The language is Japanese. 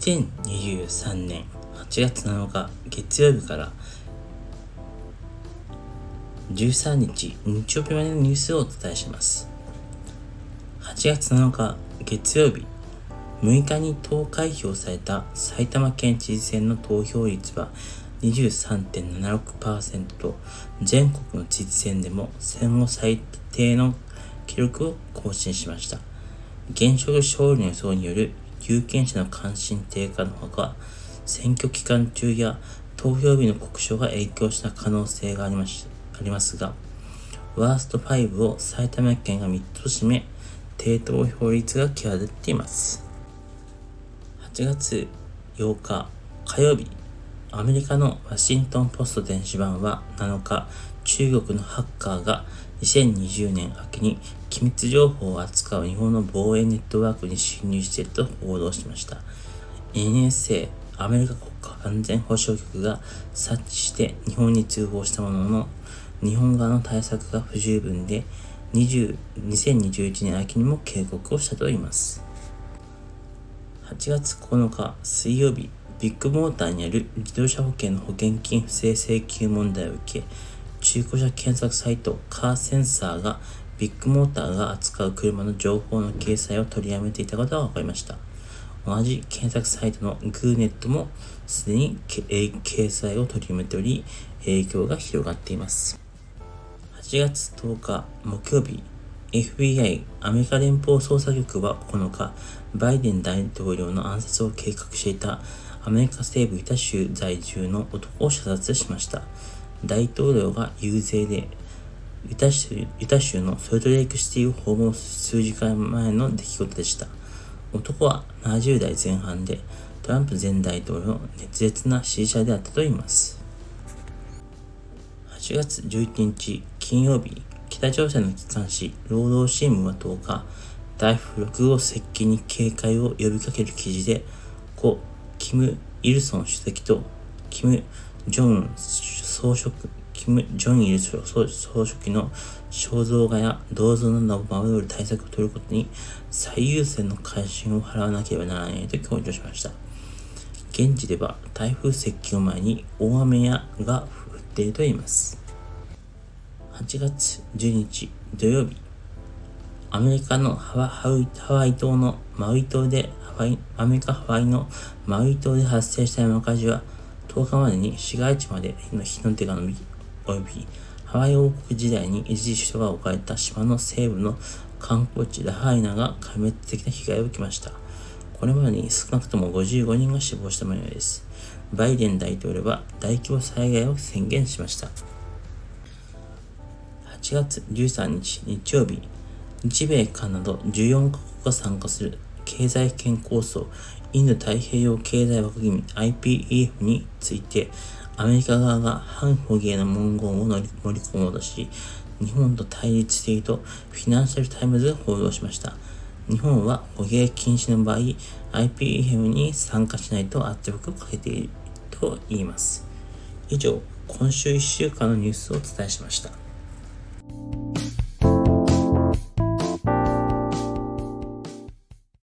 2023年8月7日月曜日から13日日曜日までのニュースをお伝えします。8月7日月曜日6日に投開票された埼玉県知事選の投票率は23.76%と全国の知事選でも戦後最低の記録を更新しました。現職勝利の予想による有権者の関心低下のほか、選挙期間中や投票日の国書が影響した可能性がありますありますが、ワースト5を埼玉県が3つと占め、低投票率が際立っています。8月8日火曜日、アメリカのワシントンポスト電子版は7日、中国のハッカーが2020年秋に機密情報を扱う日本の防衛ネットワークに侵入していると報道しました。NSA、アメリカ国家安全保障局が察知して日本に通報したものの、日本側の対策が不十分で、20 2021年秋にも警告をしたといいます。8月9日水曜日、ビッグモーターにある自動車保険の保険金不正請求問題を受け、中古車検索サイトカーセンサーがビッグモーターが扱う車の情報の掲載を取りやめていたことが分かりました。同じ検索サイトのグーネットもすでに掲載を取りやめており、影響が広がっています。8月10日木曜日、FBI アメリカ連邦捜査局は9日、バイデン大統領の暗殺を計画していたアメリカ西部ユタ州在住の男を射殺しました。大統領が遊説でユタ州ユタ州のソルトレイクシティを訪問する数時間前の出来事でした。男は70代前半でトランプ前大統領の熱烈な支持者であったといいます。8月11日金曜日、北朝鮮の機関紙、労働新聞は10日、台風6号接近に警戒を呼びかける記事で、故、キム・イルソン主席と、キム・ジョン総書記、キム・ジョンイル総書記の肖像画や銅像などを守る対策を取ることに最優先の関心を払わなければならないと強調しました。現地では台風接近を前に大雨やが降っていると言います。8月12日土曜日、アメリカのハワイ島のマウイ島でハワイ、アメリカ・ハワイのマウイ島で発生した山火事は10日までに市街地までの日の手が伸び、及び、ハワイ王国時代に一時首都が置かれた島の西部の観光地ラハイナが壊滅的な被害を受けました。これまでに少なくとも55人が死亡した模様です。バイデン大統領は大規模災害を宣言しました。8月13日日曜日、日米韓など14カ国が参加する経済圏構想インド太平洋経済枠組み IPEF について、アメリカ側が反捕鯨の文言を盛り込もうとし、日本と対立しているとフィナンシャルタイムズが報道しました。日本は捕鯨禁止の場合、IPEF に参加しないと圧力をかけていると言います。以上、今週1週間のニュースをお伝えしました。